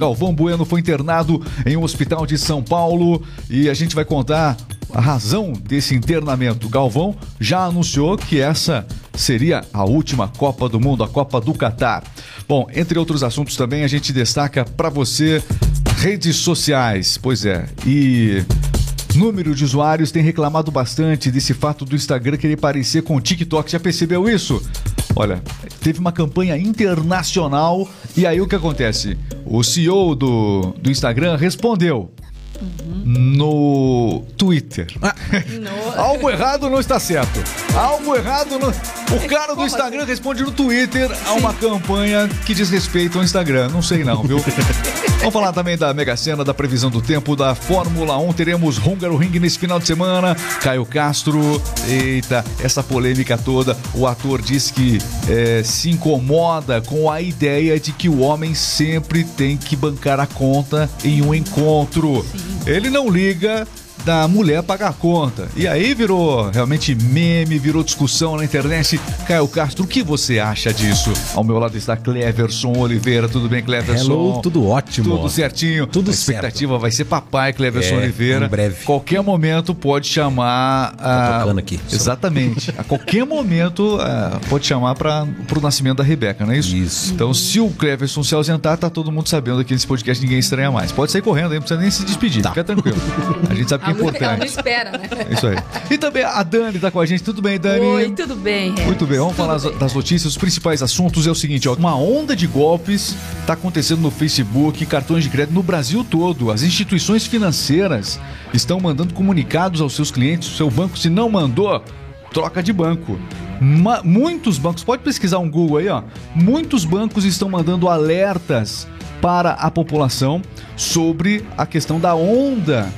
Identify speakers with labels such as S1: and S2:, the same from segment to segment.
S1: Galvão Bueno foi internado em um hospital de São Paulo e a gente vai contar a razão desse internamento. Galvão já anunciou que essa seria a última Copa do Mundo, a Copa do Catar. Bom, entre outros assuntos também a gente destaca para você redes sociais. Pois é, e número de usuários tem reclamado bastante desse fato do Instagram querer parecer com o TikTok. Já percebeu isso? Olha, teve uma campanha internacional e aí o que acontece? O CEO do, do Instagram respondeu. Uhum. No Twitter. Ah. No... Algo errado não está certo. Algo errado não. O cara do Instagram assim? responde no Twitter a uma campanha que diz respeito ao Instagram. Não sei não, viu? Vamos falar também da Mega Sena, da previsão do tempo da Fórmula 1. Teremos Húngaro Ring nesse final de semana. Caio Castro. Eita, essa polêmica toda. O ator diz que é, se incomoda com a ideia de que o homem sempre tem que bancar a conta em um encontro. Sim. Ele não liga da mulher pagar a conta. E aí virou realmente meme, virou discussão na internet. Caio Castro, o que você acha disso? Ao meu lado está Cleverson Oliveira. Tudo bem, Cleverson?
S2: Hello, tudo ótimo.
S1: Tudo certinho.
S2: Tudo
S1: a expectativa
S2: certo.
S1: vai ser papai, Cleverson
S2: é,
S1: Oliveira.
S2: Em breve.
S1: Qualquer momento pode chamar.
S2: Tá tocando aqui.
S1: Exatamente. a qualquer momento pode chamar para o nascimento da Rebeca, não é isso?
S2: Isso.
S1: Então, se o Cleverson se ausentar, tá todo mundo sabendo aqui nesse podcast, ninguém estranha mais. Pode sair correndo aí, não precisa nem se despedir. Tá. Fica tranquilo. A gente sabe que importante. Ela
S3: não espera, né?
S1: Isso aí. E também a Dani tá com a gente. Tudo bem, Dani?
S3: Oi, tudo bem.
S1: Muito bem, vamos tudo falar bem. das notícias. Os principais assuntos é o seguinte, ó. Uma onda de golpes tá acontecendo no Facebook, cartões de crédito no Brasil todo. As instituições financeiras estão mandando comunicados aos seus clientes. O seu banco, se não mandou, troca de banco. Ma muitos bancos, pode pesquisar um Google aí, ó. Muitos bancos estão mandando alertas para a população sobre a questão da onda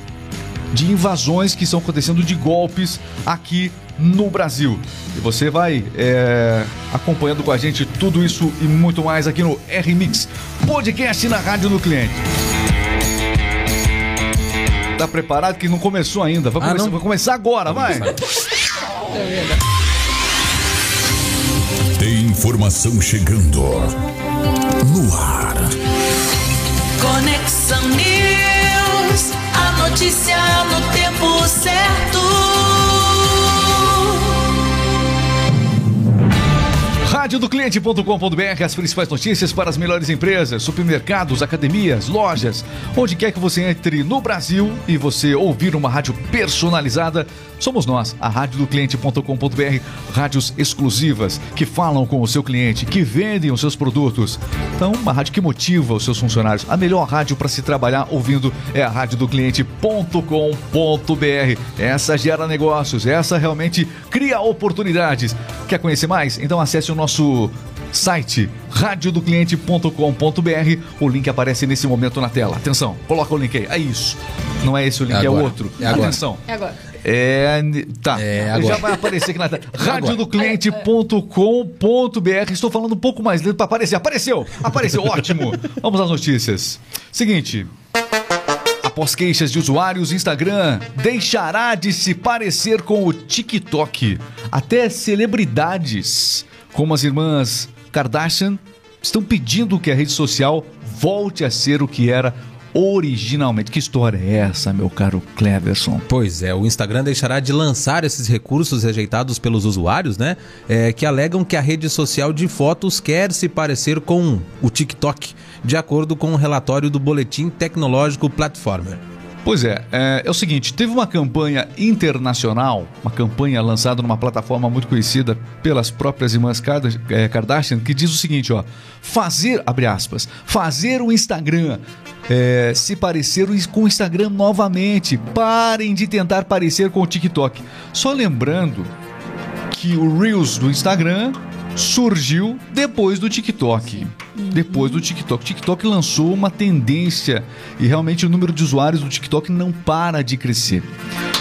S1: de invasões que estão acontecendo, de golpes aqui no Brasil. E você vai é, acompanhando com a gente tudo isso e muito mais aqui no R-Mix, podcast na Rádio do Cliente. Tá preparado que não começou ainda? Vai, ah, começar, vai começar, agora, vai!
S4: Tem informação chegando no ar.
S5: Conexão News, notícia no tempo certo.
S1: Radiodocliente.com.br, as principais notícias para as melhores empresas, supermercados, academias, lojas, onde quer que você entre no Brasil e você ouvir uma rádio personalizada, somos nós, a radiodocliente.com.br, rádios exclusivas que falam com o seu cliente, que vendem os seus produtos. Então, uma rádio que motiva os seus funcionários. A melhor rádio para se trabalhar ouvindo é a radiodocliente.com.br. Essa gera negócios, essa realmente cria oportunidades. Quer conhecer mais? Então acesse o nosso site radiodocliente.com.br. O link aparece nesse momento na tela. Atenção, coloca o link aí. É isso. Não é esse o link, é, é outro. É Atenção.
S3: É agora.
S1: É, tá. É agora. Já vai aparecer aqui na tela. Radiodocliente.com.br. Estou falando um pouco mais lento para aparecer. Apareceu! Apareceu, ótimo! Vamos às notícias. Seguinte. Após queixas de usuários, Instagram deixará de se parecer com o TikTok. Até celebridades, como as irmãs Kardashian, estão pedindo que a rede social volte a ser o que era originalmente. Que história é essa, meu caro Cleverson?
S2: Pois é, o Instagram deixará de lançar esses recursos rejeitados pelos usuários, né? É, que alegam que a rede social de fotos quer se parecer com o TikTok, de acordo com o um relatório do Boletim Tecnológico Platformer.
S1: Pois é, é, é, o seguinte, teve uma campanha internacional, uma campanha lançada numa plataforma muito conhecida pelas próprias irmãs é, Kardashian, que diz o seguinte, ó, fazer, abre aspas, fazer o Instagram é, se parecer com o Instagram novamente, parem de tentar parecer com o TikTok. Só lembrando que o Reels do Instagram surgiu depois do TikTok. Depois do TikTok. O TikTok lançou uma tendência e realmente o número de usuários do TikTok não para de crescer.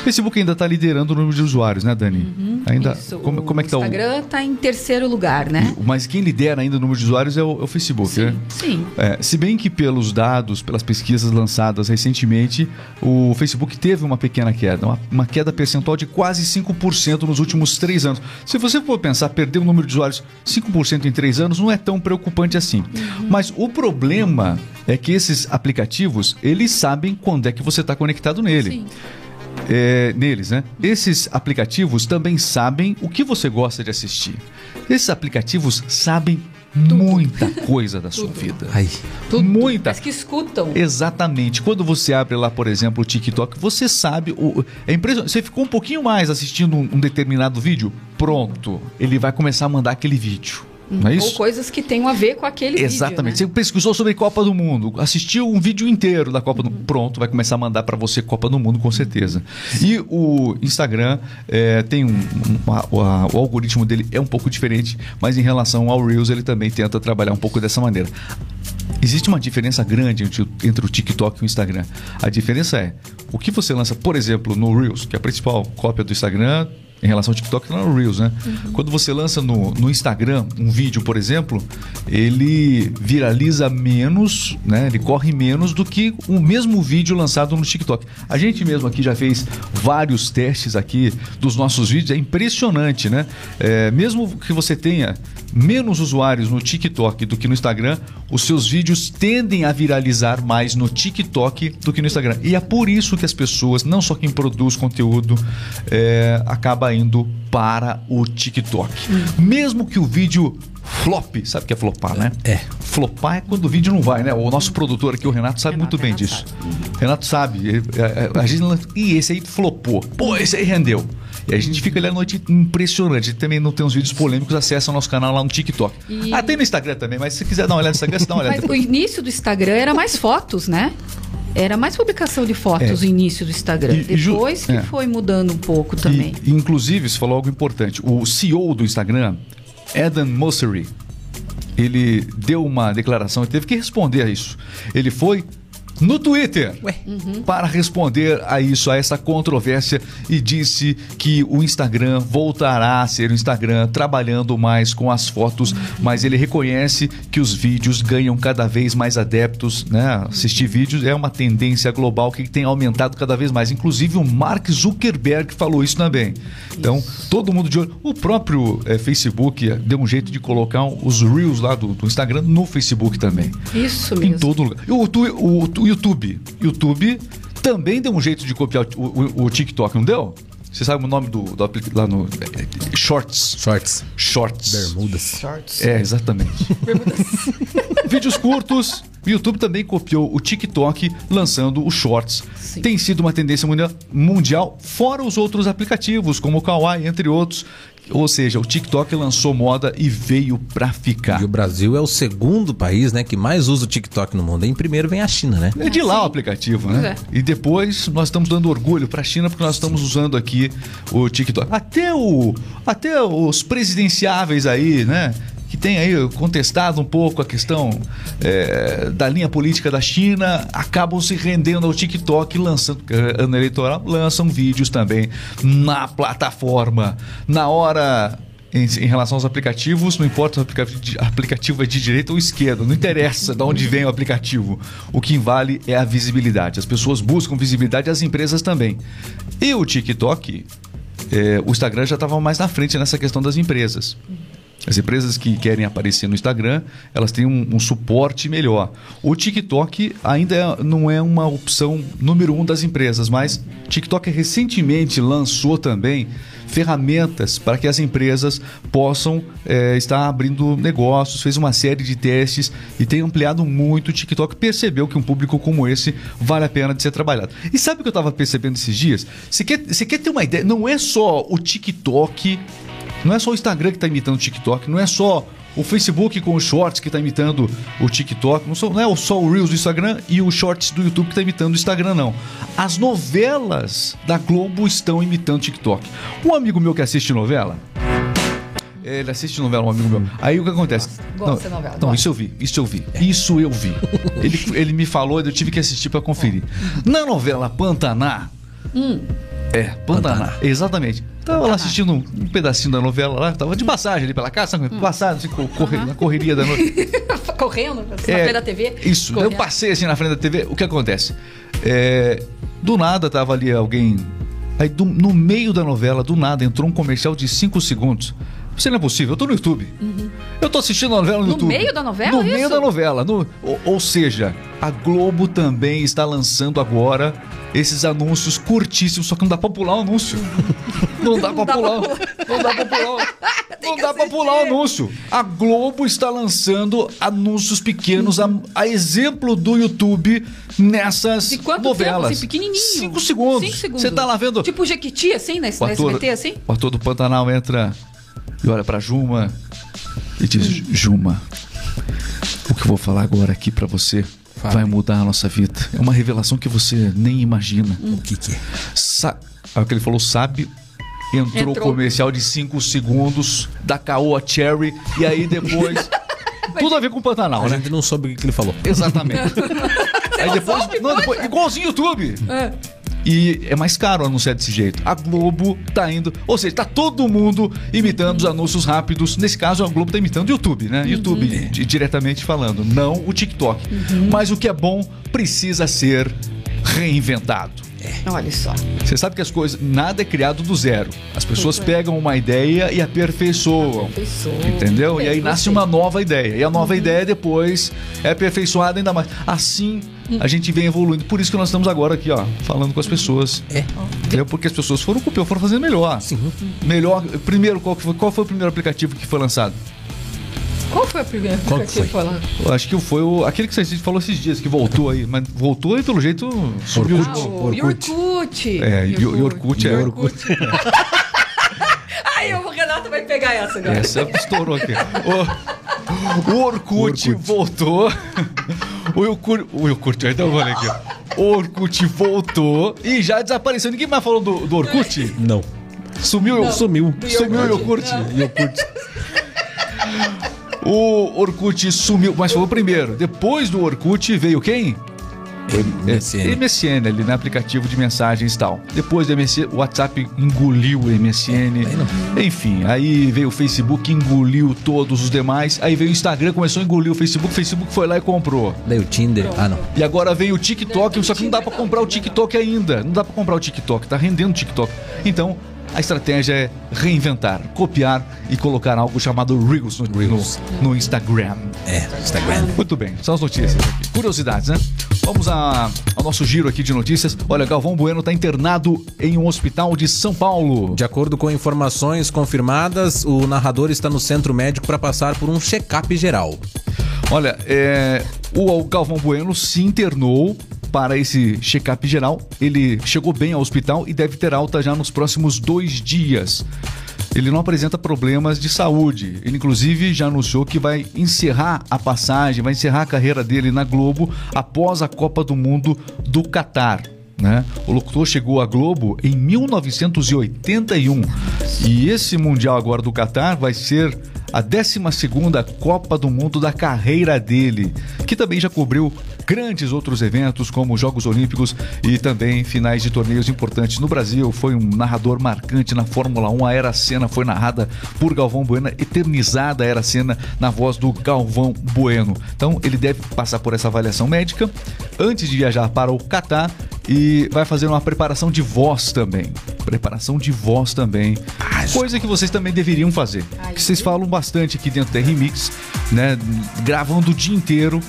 S1: O Facebook ainda está liderando o número de usuários, né, Dani?
S3: Uhum,
S1: ainda. Isso. Como, como é que tá
S3: o Instagram está em terceiro lugar, né?
S1: Mas quem lidera ainda o número de usuários é o, é o Facebook,
S3: sim,
S1: né?
S3: Sim.
S1: É, se bem que pelos dados, pelas pesquisas lançadas recentemente, o Facebook teve uma pequena queda, uma, uma queda percentual de quase 5% nos últimos três anos. Se você for pensar, perder o número de usuários 5% em três anos não é tão preocupante assim. Mundo. Mas o problema é que esses aplicativos, eles sabem quando é que você está conectado nele.
S3: Sim.
S1: É, neles, né? Esses aplicativos também sabem o que você gosta de assistir. Esses aplicativos sabem muita coisa da sua vida.
S2: Ai,
S3: Tudo.
S1: Muita.
S3: Parece que escutam.
S1: Exatamente. Quando você abre lá, por exemplo, o TikTok, você sabe. O, é impressionante. Você ficou um pouquinho mais assistindo um, um determinado vídeo, pronto. Ele vai começar a mandar aquele vídeo. Não é
S3: Ou coisas que tenham a ver com aquele
S1: Exatamente.
S3: vídeo.
S1: Você pesquisou sobre Copa do Mundo, assistiu um vídeo inteiro da Copa do Mundo. Pronto, vai começar a mandar para você Copa do Mundo, com certeza. E o Instagram é, tem um. um- a- a- o algoritmo dele é um pouco diferente, mas em relação ao Reels, ele também tenta trabalhar um pouco dessa maneira. Existe uma diferença grande entre o- entre o TikTok e o Instagram. A diferença é o que você lança, por exemplo, no Reels, que é a principal cópia do Instagram. Em relação ao TikTok, tá no Reels, né? Quando você lança no, no Instagram um vídeo, por exemplo, ele viraliza menos, né? Ele corre menos do que o mesmo vídeo lançado no TikTok. A gente mesmo aqui já fez vários testes aqui dos nossos vídeos, é impressionante, né? É, mesmo que você tenha menos usuários no TikTok do que no Instagram, os seus vídeos tendem a viralizar mais no TikTok do que no Instagram. E é por isso que as pessoas, não só quem produz conteúdo, é, acaba indo para o TikTok. Mesmo que o vídeo flop, sabe o que é flopar, né?
S2: É.
S1: Flopar é quando o vídeo não vai, né? O nosso produtor aqui, o Renato, sabe
S3: Renato,
S1: muito bem
S3: Renato
S1: disso. Renato sabe. é, é, A gente Ih, esse aí flopou. Pô, esse aí rendeu. E a gente fica à noite impressionante. A gente também não tem uns vídeos polêmicos, acessa o nosso canal lá no TikTok.
S3: E-
S1: Ah, tem no Instagram também, mas se quiser dar uma olhada no Instagram, você dá uma olhada.
S3: Mas o
S1: depois.
S3: início do Instagram era mais fotos, né? Era mais publicação de fotos
S1: É.
S3: o início do Instagram.
S1: E- e ju-
S3: Depois que
S1: é.
S3: foi mudando um pouco também.
S1: E, inclusive, você falou algo importante. O CEO do Instagram, Adam Mosseri, ele deu uma declaração e teve que responder a isso. Ele foi no Twitter
S2: Ué.
S1: para responder a isso, a essa controvérsia e disse que o Instagram voltará a ser o Instagram trabalhando mais com as fotos, mas ele reconhece que os vídeos ganham cada vez mais adeptos, né? Assistir vídeos é uma tendência global que tem aumentado cada vez mais. Inclusive o Mark Zuckerberg falou isso também. Então, todo mundo de olho. O próprio eh, Facebook eh, deu um jeito de colocar os Reels lá do, do Instagram no Facebook também.
S3: Isso
S1: Em
S3: mesmo.
S1: todo lugar. O, tu- o, o YouTube. YouTube também deu um jeito de copiar o, o- o TikTok, não deu? Você sabe o nome do, do aplicativo lá no. é, é, Shorts.
S2: shorts,
S1: Shorts.
S2: bermudas.
S1: É, exatamente. Vídeos curtos. O YouTube também copiou o TikTok lançando o Shorts.
S3: Sim.
S1: Tem sido uma tendência mundial, mundial, fora os outros aplicativos, como o Kawaii, entre outros. Ou seja, o TikTok lançou moda e veio pra ficar.
S2: E o Brasil é o segundo país, né, que mais usa o TikTok no mundo. Em primeiro vem a China, né?
S1: É de lá o aplicativo, né?
S3: Pois
S1: E depois nós estamos dando orgulho para a China porque nós estamos usando aqui o TikTok. Até o até os presidenciáveis aí, né? Que tem aí contestado um pouco a questão é, da linha política da China, acabam se rendendo ao TikTok, lançando, é, ano eleitoral, lançam vídeos também na plataforma. Na hora em, relação aos aplicativos, não importa se o aplicativo, de- aplicativo é de direita ou esquerda, não interessa de onde vem o aplicativo. O que vale é a visibilidade. As pessoas buscam visibilidade, as empresas também. E o TikTok, é, o Instagram já estava mais na frente nessa questão das empresas. As empresas que querem aparecer no Instagram, elas têm um, um suporte melhor. O TikTok ainda é- não é uma opção número um das empresas, mas TikTok recentemente lançou também ferramentas para que as empresas possam eh, estar abrindo negócios, fez uma série de testes e tem ampliado muito o TikTok. Percebeu que um público como esse vale a pena de ser trabalhado. E sabe o que eu estava percebendo esses dias? Você quer, você quer ter uma ideia? Não é só o TikTok não é só o Instagram que está imitando o TikTok, não é só o Facebook com os Shorts que está imitando o TikTok, não, só, não é só o Reels do Instagram e o Shorts do YouTube que está imitando o Instagram, não. As novelas da Globo estão imitando o TikTok. Um amigo meu que assiste novela, ele assiste novela, um amigo meu. Aí o que acontece?
S3: Gosta
S1: não,
S3: de novela,
S1: Não,
S3: gosta.
S1: isso eu vi, isso eu vi. Isso eu vi. ele, ele me falou e eu tive que assistir para conferir. Na novela Pantaná, é, Pantaná. Exatamente. Tava lá assistindo um, um pedacinho da novela lá, tava de passagem ali pela casa, sabe? passagem, assim, co- corre- na correria da noite.
S3: Correndo na
S1: É,
S3: frente da TV.
S1: Isso,
S3: correndo.
S1: eu passei assim na frente da TV, o que acontece? É, do nada tava ali alguém. Aí do- no meio da novela, do nada, entrou um comercial de 5 segundos. Isso não é possível, eu tô no YouTube. Eu tô assistindo a novela no,
S3: No
S1: YouTube.
S3: meio da novela,
S1: No meio
S3: isso?
S1: da novela. no- ou, ou seja, a Globo também está lançando agora esses anúncios curtíssimos, só que não dá pra pular o anúncio. Não dá pra
S3: dá pra
S1: pular. Não dá pra pular. Não dá pra pular o anúncio. A Globo está lançando anúncios pequenos, a, a exemplo do YouTube, nessas
S3: De quanto
S1: novelas.
S3: tempo? Assim, pequenininho.
S1: Cinco segundos.
S3: Cinco segundos.
S1: Você tá lá vendo.
S3: Tipo Jequiti, assim, na,
S1: O
S3: na SBT, assim?
S1: o ator do Pantanal entra e olha pra Juma e diz: Juma, o que eu vou falar agora aqui pra você
S2: Fale.
S1: vai mudar a nossa vida. É uma revelação que você nem imagina.
S2: O que que é?
S1: Sa Aí o que ele falou, sabe? Entrou,
S3: Entrou.
S1: comercial de 5 segundos da Caoa Cherry e aí depois. tudo a ver com o Pantanal,
S2: A
S1: né?
S2: gente não soube o que ele falou.
S1: Exatamente. aí depois, não, depois. Igualzinho YouTube.
S3: É.
S1: E é mais caro anunciar desse jeito. A Globo tá indo. Ou seja, tá todo mundo imitando os anúncios rápidos. Nesse caso, a Globo tá imitando o YouTube, né? YouTube, di- diretamente falando, não o TikTok. Mas o que é bom precisa ser reinventado.
S3: Olha só.
S1: Você sabe que as coisas. Nada é criado do zero. As pessoas pegam uma ideia e aperfeiçoam.
S3: Pessoa.
S1: Entendeu? E aí
S3: Bem,
S1: nasce
S3: gostei.
S1: uma nova ideia. E a nova ideia depois é aperfeiçoada ainda mais. Assim a gente vem evoluindo. Por isso que nós estamos agora aqui, ó, falando com as pessoas.
S2: É.
S1: Entendeu? Porque as pessoas foram copiando, foram fazendo melhor.
S2: Sim.
S1: Melhor. Primeiro, qual, foi, qual foi o primeiro aplicativo que foi lançado?
S3: Qual foi a primeira
S2: Qual que
S3: aplicativo
S2: foi?
S3: lá?
S1: Eu acho que foi o, aquele que gente falou esses dias, que voltou aí. Mas voltou e pelo jeito subiu.
S3: Ah, o
S2: Orkut.
S3: Yorkut.
S1: É, e o Orkut é.
S2: Orkut.
S3: Ai, o Renato vai pegar essa agora.
S1: Essa estourou aqui. O, o Orkut,
S2: Orkut.
S1: voltou. O Orkut, o Orkut, então falei aqui. O Orkut voltou e já desapareceu. Ninguém mais falou do, do Orkut?
S2: Não.
S1: Sumiu,
S3: Não.
S2: Sumiu.
S1: Sumiu o
S3: Yorkut.
S1: Orkut.
S2: Yorkut.
S1: O Orkut sumiu, mas foi o primeiro. Depois do Orkut veio quem?
S2: MSN.
S1: MSN ali, né? Aplicativo de mensagens e tal. Depois do MSN, o WhatsApp engoliu o MSN. Enfim, aí veio o Facebook, engoliu todos os demais. Aí veio o Instagram, começou a engolir o Facebook. O Facebook foi lá e comprou.
S2: Daí o Tinder. Ah, não.
S1: E agora vem o TikTok, só que não dá pra comprar o TikTok ainda. Não dá pra comprar o TikTok, tá rendendo o TikTok. Então, a estratégia é reinventar, copiar e colocar algo chamado Reels no,
S2: Reels.
S1: no, Instagram.
S2: É, Instagram.
S1: Muito bem, são as notícias aqui. Curiosidades, né? Vamos a- ao nosso giro aqui de notícias. Olha, Galvão Bueno está internado em um hospital de São Paulo.
S2: De acordo com informações confirmadas, o narrador está no centro médico para passar por um check-up geral.
S1: Olha, é, o Galvão Bueno se internou para esse check-up geral. Ele chegou bem ao hospital e deve ter alta já nos próximos dois dias. Ele não apresenta problemas de saúde. Ele, inclusive, já anunciou que vai encerrar a passagem, vai encerrar a carreira dele na Globo após a Copa do Mundo do Catar. Né? O locutor chegou à Globo em 1981 e esse Mundial agora do Catar vai ser a 12 Copa do Mundo da carreira dele, que também já cobriu grandes outros eventos como Jogos Olímpicos e também finais de torneios importantes no Brasil. Foi um narrador marcante na Fórmula 1. A Era Cena foi narrada por Galvão Bueno, eternizada a Era Cena na voz do Galvão Bueno. Então ele deve passar por essa avaliação médica antes de viajar para o Catar e vai fazer uma preparação de voz também. Preparação de voz também. Coisa que vocês também deveriam fazer. Que vocês falam bastante aqui dentro da Remix, né? Gravando o dia inteiro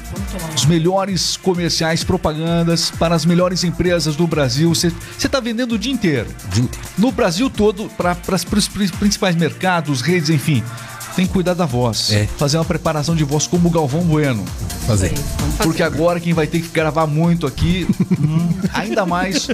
S1: os melhores comerciais, propagandas para as melhores empresas do Brasil. Você está vendendo o dia inteiro.
S2: Dia inteiro.
S1: No Brasil todo, para os principais mercados, redes, enfim. Tem que cuidar da voz.
S2: É.
S1: Fazer uma preparação de voz como o Galvão Bueno.
S2: Fazer.
S1: Porque agora quem vai ter que gravar muito aqui, hum, ainda mais,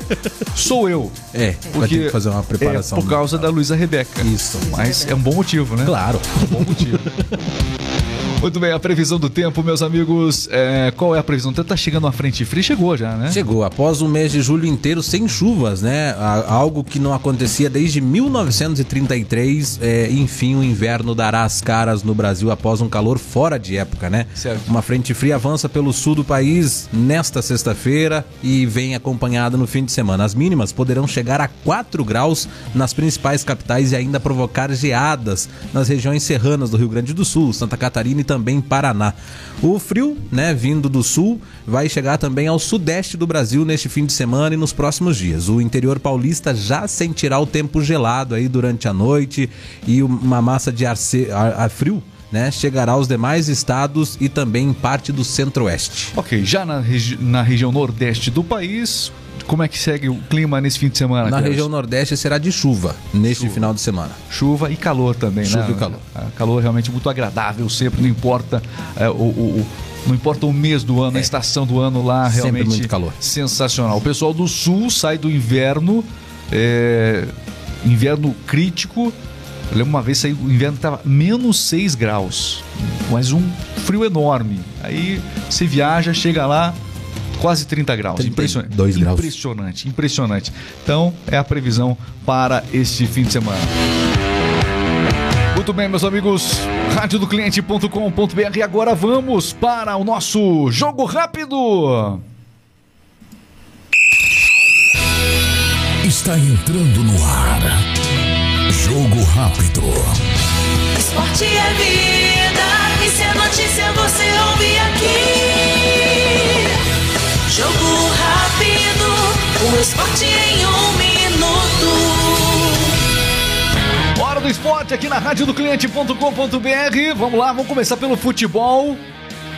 S1: sou eu.
S2: É, vai
S1: Porque
S2: ter que fazer uma preparação.
S1: É por causa da Luísa Rebeca.
S2: Isso.
S1: Mas é um bom motivo, né?
S2: Claro.
S1: Um bom motivo. Muito bem, a previsão do tempo, meus amigos. é, qual é a previsão? Tá chegando uma frente fria? Chegou já, né?
S2: Chegou após um mês de julho inteiro sem chuvas, né? Algo que não acontecia desde 1933. É, enfim, o inverno dará as caras no Brasil após um calor fora de época, né?
S1: Certo.
S2: Uma frente fria avança pelo sul do país nesta sexta-feira e vem acompanhada no fim de semana. As mínimas poderão chegar a 4 graus nas principais capitais e ainda provocar geadas nas regiões serranas do Rio Grande do Sul, Santa Catarina e também Paraná. O frio, né, vindo do sul, vai chegar também ao sudeste do Brasil neste fim de semana e nos próximos dias. O interior paulista já sentirá o tempo gelado aí durante a noite e uma massa de ar, se- ar- ar frio né, chegará aos demais estados e também parte do centro-oeste.
S1: Ok, já na, regi- na região nordeste do país, como é que segue o clima nesse fim de semana?
S2: Na região nordeste será de chuva neste final de semana.
S1: Chuva e calor também,
S2: Chuva
S1: né?
S2: e calor.
S1: Ah, Calor realmente muito agradável sempre, não importa é, o, o- o- não importa o mês do ano, a estação do ano lá,
S2: É. Sempre
S1: realmente
S2: muito calor.
S1: sensacional. O pessoal do sul sai do inverno, é, inverno crítico. Eu lembro uma vez saí, o inverno estava menos 6 graus, mas um frio enorme. Aí você viaja, chega lá, quase 30 graus.
S2: 32
S1: Impressionante.
S2: graus.
S1: Impressionante, impressionante. Então, é a previsão para este fim de semana. Muito bem, meus amigos, radiodocliente.com.br. E agora vamos para o nosso jogo rápido.
S4: Está entrando no ar. Jogo rápido.
S5: Esporte é vida, e se é notícia você ouve aqui. Jogo rápido, o esporte em um minuto.
S1: Hora do esporte aqui na radiodocliente.com.br. Vamos lá, vamos começar pelo futebol.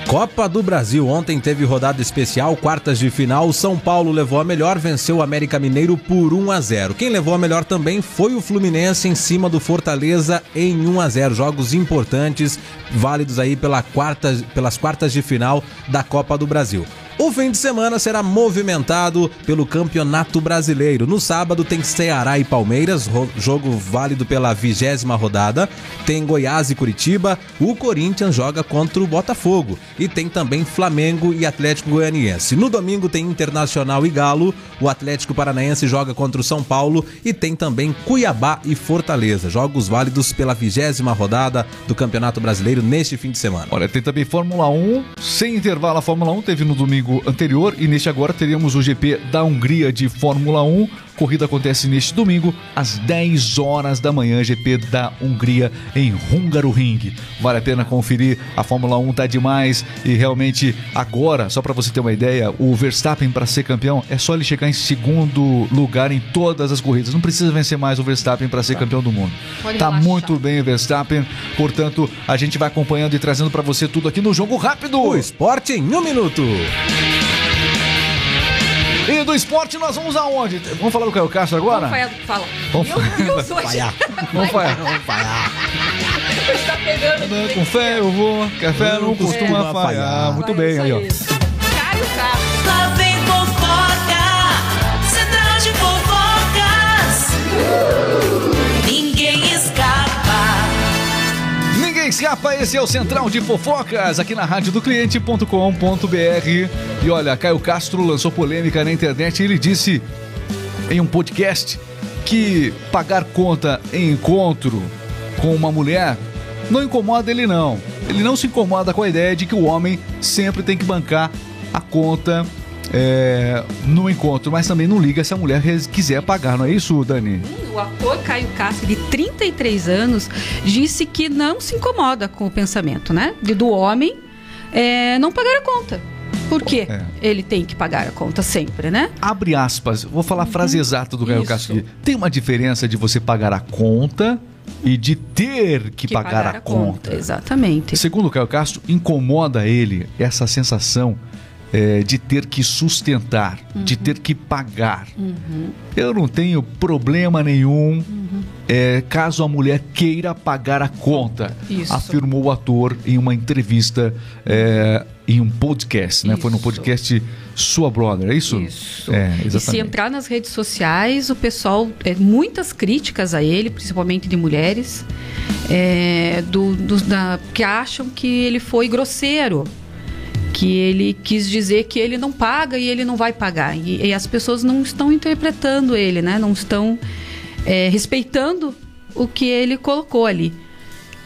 S2: Copa do Brasil. Ontem teve rodada especial, quartas de final. São Paulo levou a melhor, venceu o América Mineiro por 1 a 0. Quem levou a melhor também foi o Fluminense em cima do Fortaleza em 1 a 0. Jogos importantes, válidos aí pela quarta, pelas quartas de final da Copa do Brasil. O fim de semana será movimentado pelo Campeonato Brasileiro. No sábado tem Ceará e Palmeiras, jogo válido pela vigésima rodada. Tem Goiás e Curitiba. O Corinthians joga contra o Botafogo. E tem também Flamengo e Atlético Goianiense. No domingo tem Internacional e Galo. O Atlético Paranaense joga contra o São Paulo. E tem também Cuiabá e Fortaleza. Jogos válidos pela vigésima rodada do Campeonato Brasileiro neste fim de semana.
S1: Olha, tem também Fórmula 1, sem intervalo a Fórmula 1, teve no domingo anterior e neste agora teríamos o GP da Hungria de Fórmula 1. Corrida acontece neste domingo às 10 horas da manhã, GP da Hungria em Hungaroring. Vale a pena conferir, a Fórmula 1 tá demais e realmente agora, só para você ter uma ideia, o Verstappen para ser campeão é só ele chegar em segundo lugar em todas as corridas. Não precisa vencer mais o Verstappen para ser campeão do mundo.
S3: Pode
S1: tá
S3: relaxar.
S1: muito bem o Verstappen, portanto, a gente vai acompanhando e trazendo para você tudo aqui no Jogo Rápido.
S2: O esporte em um minuto.
S1: E do esporte nós vamos aonde? Vamos falar do Caio Castro agora?
S3: Vamos falhar, fala.
S1: Vamos
S3: eu, eu sou
S1: Vamos falar.
S3: Está pegando.
S1: Com fé eu vou, café não costuma
S2: costuma
S1: falhar.
S2: falhar.
S1: Muito
S3: Vai,
S1: bem aí, ó.
S5: Escapa,
S1: esse é o Central de Fofocas, aqui na rádio do cliente.com.br. E olha, Caio Castro lançou polêmica na internet e ele disse em um podcast que pagar conta em encontro com uma mulher não incomoda ele não. Ele não se incomoda com a ideia de que o homem sempre tem que bancar a conta é, no encontro, mas também não liga se a mulher quiser pagar, não é isso, Dani?
S3: O ator Caio Castro, de 33 anos, disse que não se incomoda com o pensamento, né? Do homem é, não pagar a conta. Por quê?
S1: É.
S3: Ele tem que pagar a conta sempre, né?
S1: Abre aspas, vou falar a frase exata do Caio
S3: Isso.
S1: Castro. Tem uma diferença de você pagar a conta e de ter que, pagar, a, conta.
S3: Exatamente.
S1: Segundo o Caio Castro, incomoda ele essa sensação é, de ter que sustentar, de ter que pagar. Eu não tenho problema nenhum é, caso a mulher queira pagar a conta,
S3: Isso.
S1: afirmou o ator em uma entrevista é, em um podcast, né? Foi no
S3: Isso.
S1: podcast Sua Brother, é isso?
S3: Isso.
S1: É,
S3: E se
S1: exatamente.
S3: entrar nas redes sociais, o pessoal, é, muitas críticas a ele, principalmente de mulheres, é, do, dos- da- que acham que ele foi grosseiro, que ele quis dizer que ele não paga e ele não vai pagar. E, e as pessoas não estão interpretando ele, né? Não estão é, respeitando o que ele colocou ali.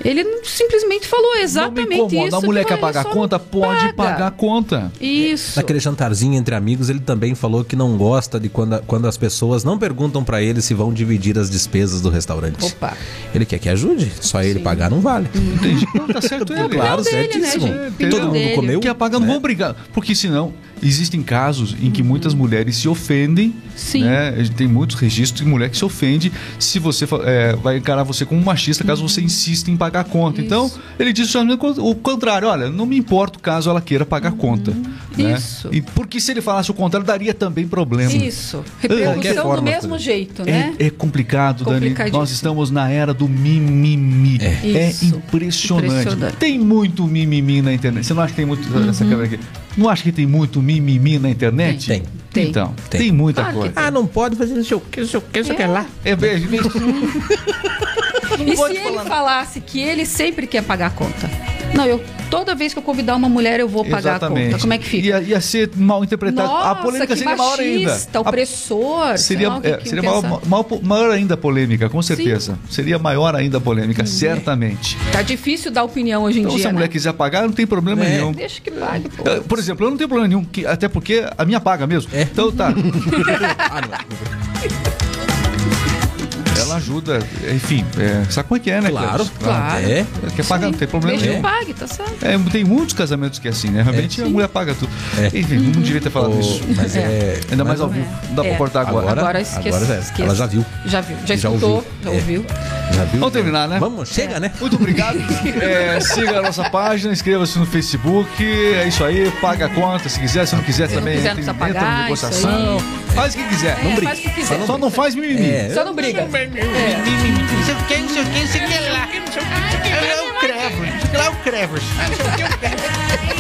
S3: Ele simplesmente falou
S1: Não me
S3: exatamente
S1: incomoda.
S3: isso.
S1: A mulher
S3: que
S1: quer pagar a conta? Pode
S3: paga.
S1: pagar a conta.
S3: Isso.
S2: Naquele jantarzinho entre amigos, ele também falou que não gosta de quando, a- quando as pessoas não perguntam pra ele se vão dividir as despesas do restaurante.
S3: Opa.
S2: Ele quer que ajude, só ele pagar não vale.
S1: Entendi. Não, tá certo ele.
S2: Claro,
S3: dele, né,
S2: certíssimo.
S3: Opinião
S2: Todo mundo
S3: dele.
S2: comeu.
S1: Que pagar, não vão brigar. Porque senão, existem casos em que muitas mulheres se ofendem.
S3: Sim.
S1: Né? Tem muitos registros de mulher que se ofende se você é, vai encarar você como machista caso você insista em pagar a conta. Então,
S3: Isso.
S1: ele disse justamente o contrário: olha, não me importa caso ela queira pagar a conta. Né?
S3: Isso.
S1: E porque se ele falasse o contrário, daria também problema.
S3: Isso. Repercussão do mesmo
S2: Felipe.
S3: jeito, né?
S1: É, é complicado, Dani. Nós estamos na era do mimimi. É,
S3: Isso.
S1: impressionante.
S3: Impressionante.
S1: Tem muito mimimi na internet. Você não acha que tem muito. Essa câmera aqui. Não acha que tem muito mimimi na internet?
S2: Tem.
S3: Tem.
S1: Então, tem,
S2: Tem.
S1: muita
S3: Claro
S1: coisa.
S3: tem.
S2: Ah, não pode fazer não sei o que, não sei o que, não sei o que lá.
S1: É bem. bem-
S3: E se ele
S1: falar-
S3: falasse que ele sempre quer pagar a conta? Não, eu toda vez que eu convidar uma mulher, eu vou pagar a conta. Como é que fica?
S1: Ia, ia ser mal interpretado.
S3: Nossa,
S1: a polêmica
S3: que
S1: seria maior ainda. A-
S3: opressor. sei
S1: Seria,
S3: lá o que
S1: é,
S3: que
S1: seria maior, maior, maior ainda a polêmica, com certeza. Seria maior ainda a polêmica, certamente.
S3: Tá difícil dar opinião hoje em
S1: Então,
S3: dia,
S1: se a mulher
S3: né?
S1: quiser pagar, não tem problema
S2: É.
S1: nenhum.
S3: Deixa que pague, pô.
S1: Eu, Por exemplo, eu não tenho problema nenhum, que- até porque a minha paga mesmo.
S2: É.
S1: Então tá.
S2: Ah, não.
S1: Ajuda, enfim, é, sabe como é que é, né?
S2: Claro,
S3: claro.
S2: É.
S1: Quer pagar, não tem problema
S3: que pague, tá certo.
S1: É, tem muitos casamentos que é assim, né? Realmente a mulher paga tudo.
S2: É.
S1: Enfim, não devia ter falado
S2: O-
S1: isso.
S2: mas é.
S1: Ainda mais ao vivo. Não dá pra
S3: É.
S1: cortar agora.
S2: Agora-
S3: esquece,
S2: agora
S3: esquece.
S2: ela já viu.
S3: Já viu. Já,
S2: Já
S3: escutou,
S2: ouviu.
S3: já
S2: É.
S3: ouviu.
S2: Viu?
S1: Vamos terminar, né?
S2: Vamos, chega, né?
S1: Muito obrigado. É, siga a nossa página, inscreva-se no Facebook. É isso aí, paga a conta se quiser. Se não quiser
S3: Se não
S1: também,
S3: quiser,
S1: entra,
S3: não precisa
S1: entra na
S3: pagar,
S1: negociação.
S3: isso
S1: Faz o que quiser.
S3: É, faz o que quiser.
S1: Só não faz mimimi.
S2: É.
S3: Só não briga.
S6: Não sei o que, não sei o que, não sei o que lá. Não sei o que, É o. Não sei o que lá, é o Crevos. Não sei o que, o Crevos.